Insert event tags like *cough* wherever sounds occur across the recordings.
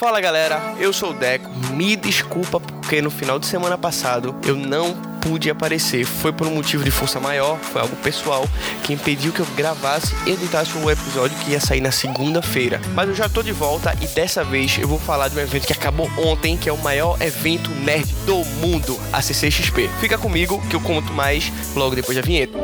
Fala galera, eu sou o Deco. Me desculpa porque no final de semana passado eu não pude aparecer. Foi por um motivo de força maior, foi algo pessoal que impediu que eu gravasse e editasse o um episódio que ia sair na segunda-feira. Mas eu já tô de volta e dessa vez eu vou falar de um evento que acabou ontem, que é o maior evento nerd do mundo, a CCXP. Fica comigo que eu conto mais logo depois da vinheta.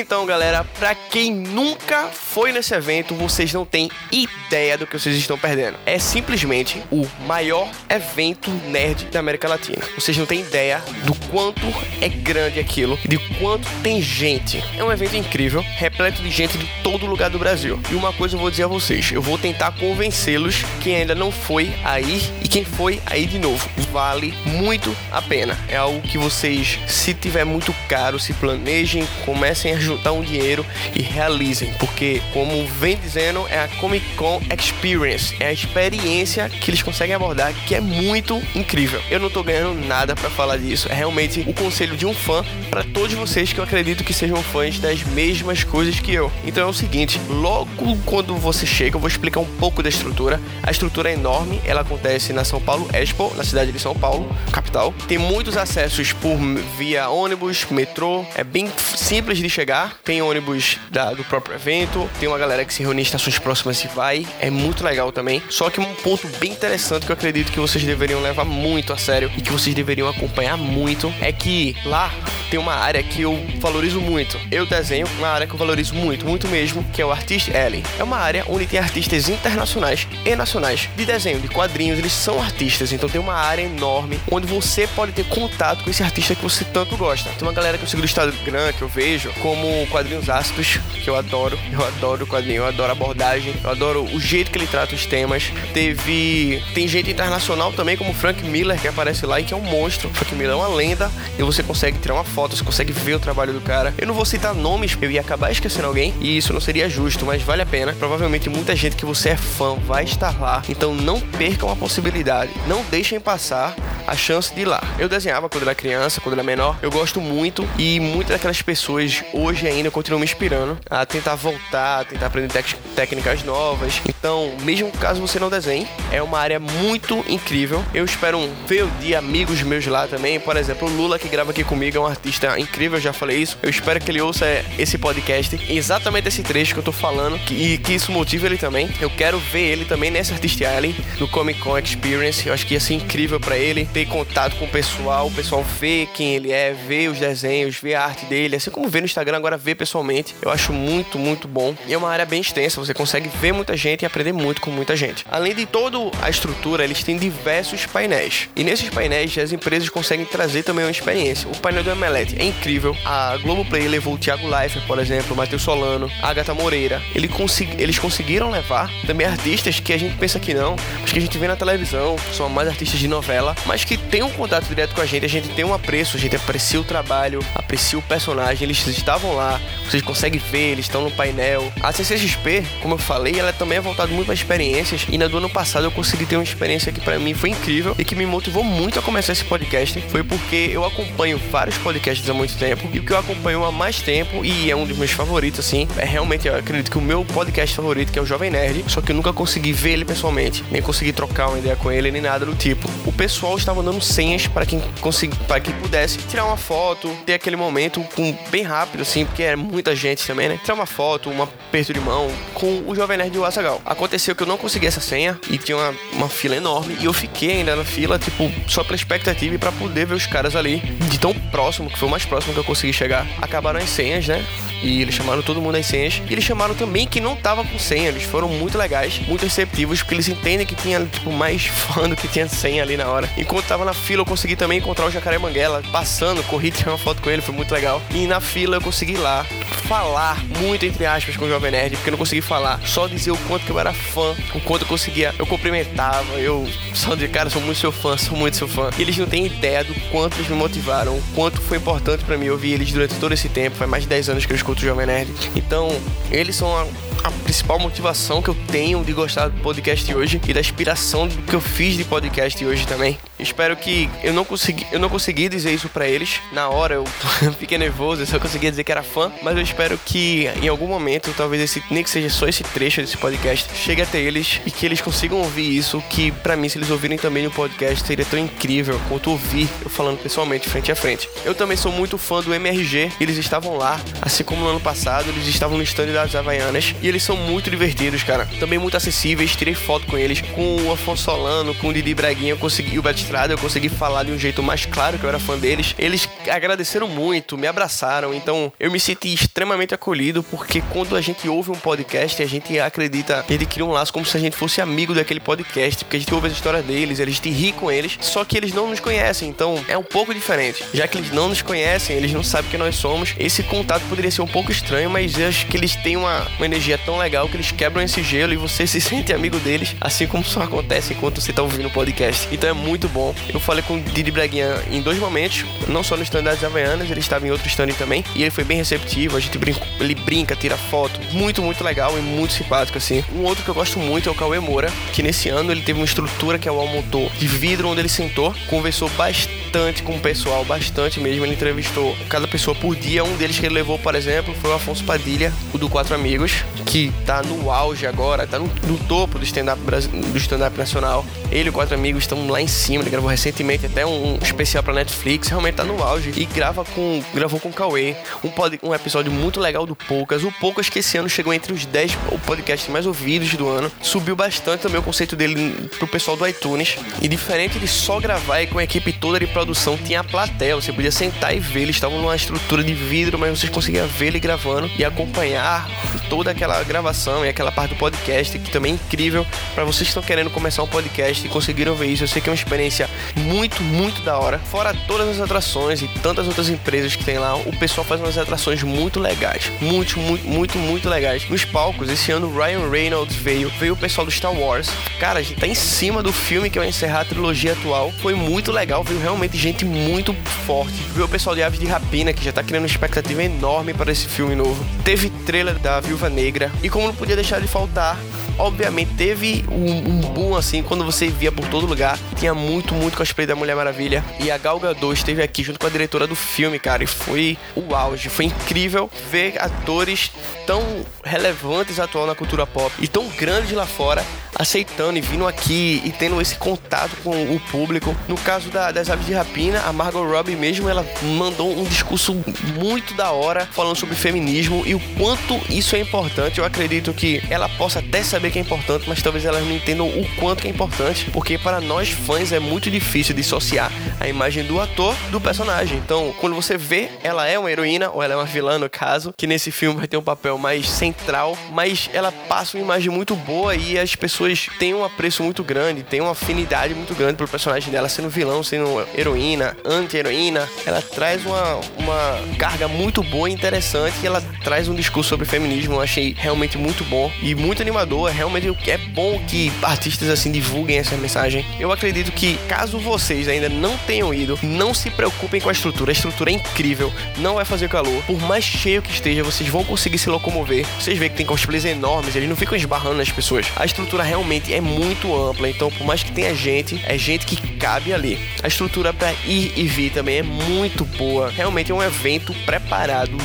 Então, galera, para quem nunca foi nesse evento, vocês não têm ideia do que vocês estão perdendo. É simplesmente o maior evento nerd da América Latina. Vocês não têm ideia do quanto é grande aquilo de quanto tem gente. É um evento incrível, repleto de gente de todo lugar do Brasil. E uma coisa eu vou dizer a vocês, eu vou tentar convencê-los quem ainda não foi aí e quem foi aí de novo. Vale muito a pena. É algo que vocês, se tiver muito caro, se planejem, comecem a juntar um dinheiro e realizem, porque como vem dizendo, é a Comic Con Experience, é a experiência que eles conseguem abordar que é muito incrível. Eu não tô ganhando nada para falar disso, é realmente o conselho de um fã para todos vocês que eu acredito que sejam fãs das mesmas coisas que eu. Então é o seguinte, logo quando você chega, eu vou explicar um pouco da estrutura. A estrutura é enorme, ela acontece na São Paulo Expo, na cidade de São Paulo, capital. Tem muitos acessos por via ônibus, metrô, é bem simples de chegar chegar. Tem ônibus da, do próprio evento, tem uma galera que se reúne em estações próximas e vai. É muito legal também. Só que um ponto bem interessante que eu acredito que vocês deveriam levar muito a sério e que vocês deveriam acompanhar muito é que lá tem uma área que eu valorizo muito. Eu desenho uma área que eu valorizo muito, muito mesmo, que é o Artist Alley. É uma área onde tem artistas internacionais e nacionais de desenho, de quadrinhos, eles são artistas, então tem uma área enorme onde você pode ter contato com esse artista que você tanto gosta. Tem uma galera que eu sigo do Instagram que eu vejo como quadrinhos ácidos, que eu adoro. Eu adoro o quadrinho, eu adoro a abordagem, eu adoro o jeito que ele trata os temas. Teve. Tem gente internacional também, como Frank Miller, que aparece lá e que é um monstro. Frank Miller é uma lenda e você consegue tirar uma foto foto, você consegue ver o trabalho do cara. Eu não vou citar nomes, eu ia acabar esquecendo alguém e isso não seria justo, mas vale a pena. Provavelmente muita gente que você é fã vai estar lá, então não percam a possibilidade. Não deixem passar a chance de ir lá. Eu desenhava quando era criança, quando era menor. Eu gosto muito e muitas daquelas pessoas hoje ainda continuam me inspirando a tentar voltar, a tentar aprender técnicas novas. Então, mesmo caso você não desenhe, é uma área muito incrível. Eu espero ver o dia amigos meus lá também. Por exemplo, o Lula que grava aqui comigo é um artista incrível, eu já falei isso. Eu espero que ele ouça esse podcast, exatamente esse trecho que eu tô falando, e que isso motive ele também. Eu quero ver ele também nessa Artist Alley, no Comic Con Experience. Eu acho que ia ser incrível para ele ter contato com o pessoal, o pessoal ver quem ele é, ver os desenhos, ver a arte dele, assim como ver no Instagram, agora ver pessoalmente. Eu acho muito, muito bom. E é uma área bem extensa, você consegue ver muita gente e aprender muito com muita gente. Além de toda a estrutura, eles têm diversos painéis. E nesses painéis, as empresas conseguem trazer também uma experiência. O painel do MLE é incrível. A Globoplay levou o Thiago Leifert, por exemplo, o Matheus Solano, a Agatha Moreira. Ele consegui, eles conseguiram levar também artistas que a gente pensa que não, mas que a gente vê na televisão, são mais artistas de novela, mas que tem um contato direto com a gente, a gente tem um apreço, a gente aprecia o trabalho, aprecia o personagem, eles estavam lá, vocês conseguem ver, eles estão no painel. A CCXP, como eu falei, ela também é voltada muito para experiências, e na do ano passado eu consegui ter uma experiência que para mim foi incrível e que me motivou muito a começar esse podcast, foi porque eu acompanho vários podcasts há muito tempo e o que eu acompanho há mais tempo e é um dos meus favoritos, assim, é realmente, eu acredito que o meu podcast favorito, que é o Jovem Nerd, só que eu nunca consegui ver ele pessoalmente, nem consegui trocar uma ideia com ele, nem nada do tipo. O pessoal estava dando senhas para quem para quem pudesse tirar uma foto, ter aquele momento com bem rápido, assim, porque é muita gente também, né? Tirar uma foto, um aperto de mão com o Jovem Nerd do Azagal. Aconteceu que eu não consegui essa senha e tinha uma, uma fila enorme e eu fiquei ainda na fila, tipo, só pela expectativa e para poder ver os caras ali de tão próximo que foi o mais próximo que eu consegui chegar. Acabaram as senhas, né? E eles chamaram todo mundo as senhas. E eles chamaram também que não tava com senha. Eles foram muito legais, muito receptivos, porque eles entendem que tinha, tipo, mais *laughs* fã do que tinha senha ali na hora. Enquanto tava na fila, eu consegui também encontrar o Jacaré Manguela passando, corri, tirei uma foto com ele, foi muito legal. E na fila eu consegui lá falar muito entre aspas com o Jovem Nerd, porque eu não consegui falar, só dizer o quanto que eu era fã, o quanto eu conseguia, eu cumprimentava, eu *laughs* só de cara, sou muito seu fã, sou muito seu fã. E eles não têm ideia do quanto eles me motivaram, o quanto foi importante para mim ouvir eles durante todo esse tempo, faz mais de 10 anos que eu escuto o Jovem Nerd. Então, eles são principal motivação que eu tenho de gostar do podcast hoje e da inspiração que eu fiz de podcast hoje também. Espero que eu não consegui, eu não consegui dizer isso para eles na hora, eu *laughs* fiquei nervoso, eu só conseguia dizer que era fã, mas eu espero que em algum momento, talvez esse nem que seja só esse trecho desse podcast, chegue até eles e que eles consigam ouvir isso, que para mim se eles ouvirem também no podcast seria tão incrível quanto ouvir eu falando pessoalmente frente a frente. Eu também sou muito fã do MRG, eles estavam lá, assim como no ano passado, eles estavam no stand das Havaianas e eles são muito divertidos, cara. Também muito acessíveis, tirei foto com eles, com o Afonso Solano, com o Didi Braguinha, eu consegui o Beto Estrada, eu consegui falar de um jeito mais claro que eu era fã deles. Eles agradeceram muito, me abraçaram, então eu me senti extremamente acolhido porque quando a gente ouve um podcast, a gente acredita, ele cria um laço como se a gente fosse amigo daquele podcast, porque a gente ouve as histórias deles, a gente ri com eles, só que eles não nos conhecem, então é um pouco diferente. Já que eles não nos conhecem, eles não sabem quem nós somos, esse contato poderia ser um pouco estranho, mas eu acho que eles têm uma, uma energia tão legal que eles quebram esse gelo e você se *laughs* sente amigo deles, assim como só acontece enquanto você tá ouvindo o podcast. Então é muito bom. Eu falei com o Didi Braguinha em dois momentos, não só no stand das Havaianas, ele estava em outro stand também, e ele foi bem receptivo, a gente brinca, ele brinca, tira foto, muito, muito legal e muito simpático, assim. Um outro que eu gosto muito é o Cauê Moura, que nesse ano ele teve uma estrutura que é o Almotor de vidro onde ele sentou, conversou bastante com o pessoal, bastante mesmo, ele entrevistou cada pessoa por dia, um deles que ele levou, por exemplo, foi o Afonso Padilha, o do Quatro Amigos, que tá no auge agora, tá no, no topo do stand-up do stand-up nacional. Ele e Quatro Amigos estão lá em cima, ele gravou recentemente até um, especial pra Netflix, realmente tá no auge. E grava com, gravou com o Cauê, um, pod, um episódio muito legal do Poucas. O Poucas que esse ano chegou entre os 10 podcasts mais ouvidos do ano. Subiu bastante também o conceito dele pro pessoal do iTunes. E diferente de só gravar e com a equipe toda de produção, tinha a plateia. Você podia sentar e ver, eles estavam numa estrutura de vidro, mas vocês conseguiam ver ele gravando e acompanhar toda aquela gravação e aquela parte do podcast, que também é incrível para vocês que estão querendo começar um podcast e conseguiram ver isso. Eu sei que é uma experiência muito, muito da hora. Fora todas as atrações e tantas outras empresas que tem lá, o pessoal faz umas atrações muito legais. Muito, muito, muito, muito legais. Nos palcos, esse ano Ryan Reynolds veio, veio o pessoal do Star Wars. Cara, a gente tá em cima do filme que vai encerrar a trilogia atual. Foi muito legal, veio realmente gente muito forte. Veio o pessoal de Aves de Rapina, que já tá criando uma expectativa enorme para esse filme novo. Teve trailer da Viúva Negra. E como não podia deixar de faltar, obviamente teve um, um boom assim quando você via por todo lugar. Tinha muito, muito cosplay da Mulher Maravilha. E a Gal Gadot esteve aqui junto com a diretora do filme, cara. E foi o auge. Foi incrível ver atores tão relevantes atual na cultura pop e tão grandes lá fora aceitando e vindo aqui e tendo esse contato com o público. No caso da, das aves de rapina, a Margot Robbie mesmo, ela mandou um discurso muito da hora falando sobre feminismo e o quanto isso é importante. Eu acredito que ela possa até saber que é importante, mas talvez elas não entendam o quanto é importante, porque para nós fãs é muito difícil dissociar a imagem do ator do personagem. Então, quando você vê, ela é uma heroína ou ela é uma vilã no caso, que nesse filme vai ter um papel mais central, mas ela passa uma imagem muito boa e as pessoas têm um apreço muito grande, têm uma afinidade muito grande pelo personagem dela, sendo vilão, sendo heroína, anti-heroína. Ela traz uma, uma carga muito boa e interessante e ela traz um discurso sobre feminismo. Eu achei realmente muito bom e muito animador. Realmente é bom que artistas assim divulguem essa mensagem. Eu acredito que caso vocês ainda não tenham ido, não se preocupem com a estrutura. A estrutura é incrível, não vai fazer calor. Por mais cheio que esteja, vocês vão conseguir se locomover. Vocês veem que tem cosplays enormes, eles não ficam esbarrando nas pessoas. A estrutura realmente é muito ampla, então por mais que tenha gente, é gente que cabe ali. A estrutura para ir e vir também é muito boa. Realmente é um evento preparado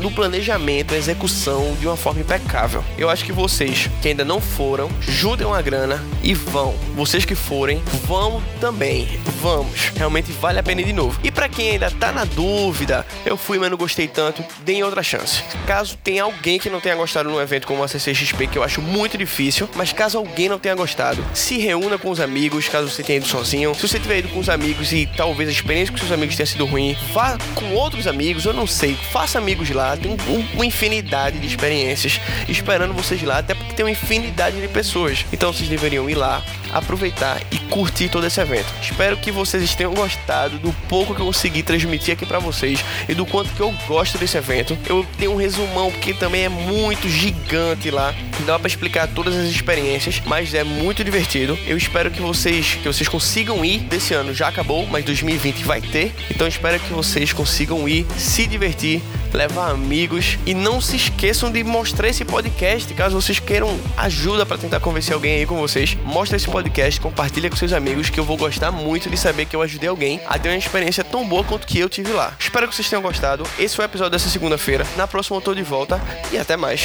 do planejamento, execução de uma forma impecável. Eu acho que vocês que ainda não foram, juntem uma grana e vão. Vocês que forem, vão também. Vamos. Realmente vale a pena de novo. E para quem ainda tá na dúvida, eu fui, mas não gostei tanto, deem outra chance. Caso tenha alguém que não tenha gostado num evento como a CCXP, que eu acho muito difícil, mas caso alguém não tenha gostado, se reúna com os amigos, caso você tenha ido sozinho. Se você tiver ido com os amigos e talvez a experiência com seus amigos tenha sido ruim, vá com outros amigos, eu não sei, faça amigos lá, tem uma infinidade de experiências esperando vocês lá, até porque tem uma infinidade de pessoas. Então vocês deveriam ir lá, aproveitar e curtir todo esse evento. Espero que vocês tenham gostado do pouco que eu consegui transmitir aqui para vocês e do quanto que eu gosto desse evento. Eu tenho um resumão porque também é muito gigante lá. Não dá para explicar todas as experiências, mas é muito divertido. Eu espero que vocês que vocês consigam ir. Desse ano já acabou, mas 2020 vai ter. Então espero que vocês consigam ir, se divertir, levar amigos e não se esqueçam de mostrar esse podcast caso vocês queiram ajuda para tentar convencer alguém aí com vocês. Mostra esse podcast, compartilha com seus amigos que eu vou gostar muito de saber que eu ajudei alguém a ter uma experiência tão boa quanto que eu tive lá. Espero que vocês tenham gostado. Esse foi o episódio dessa segunda-feira. Na próxima eu tô de volta e até mais.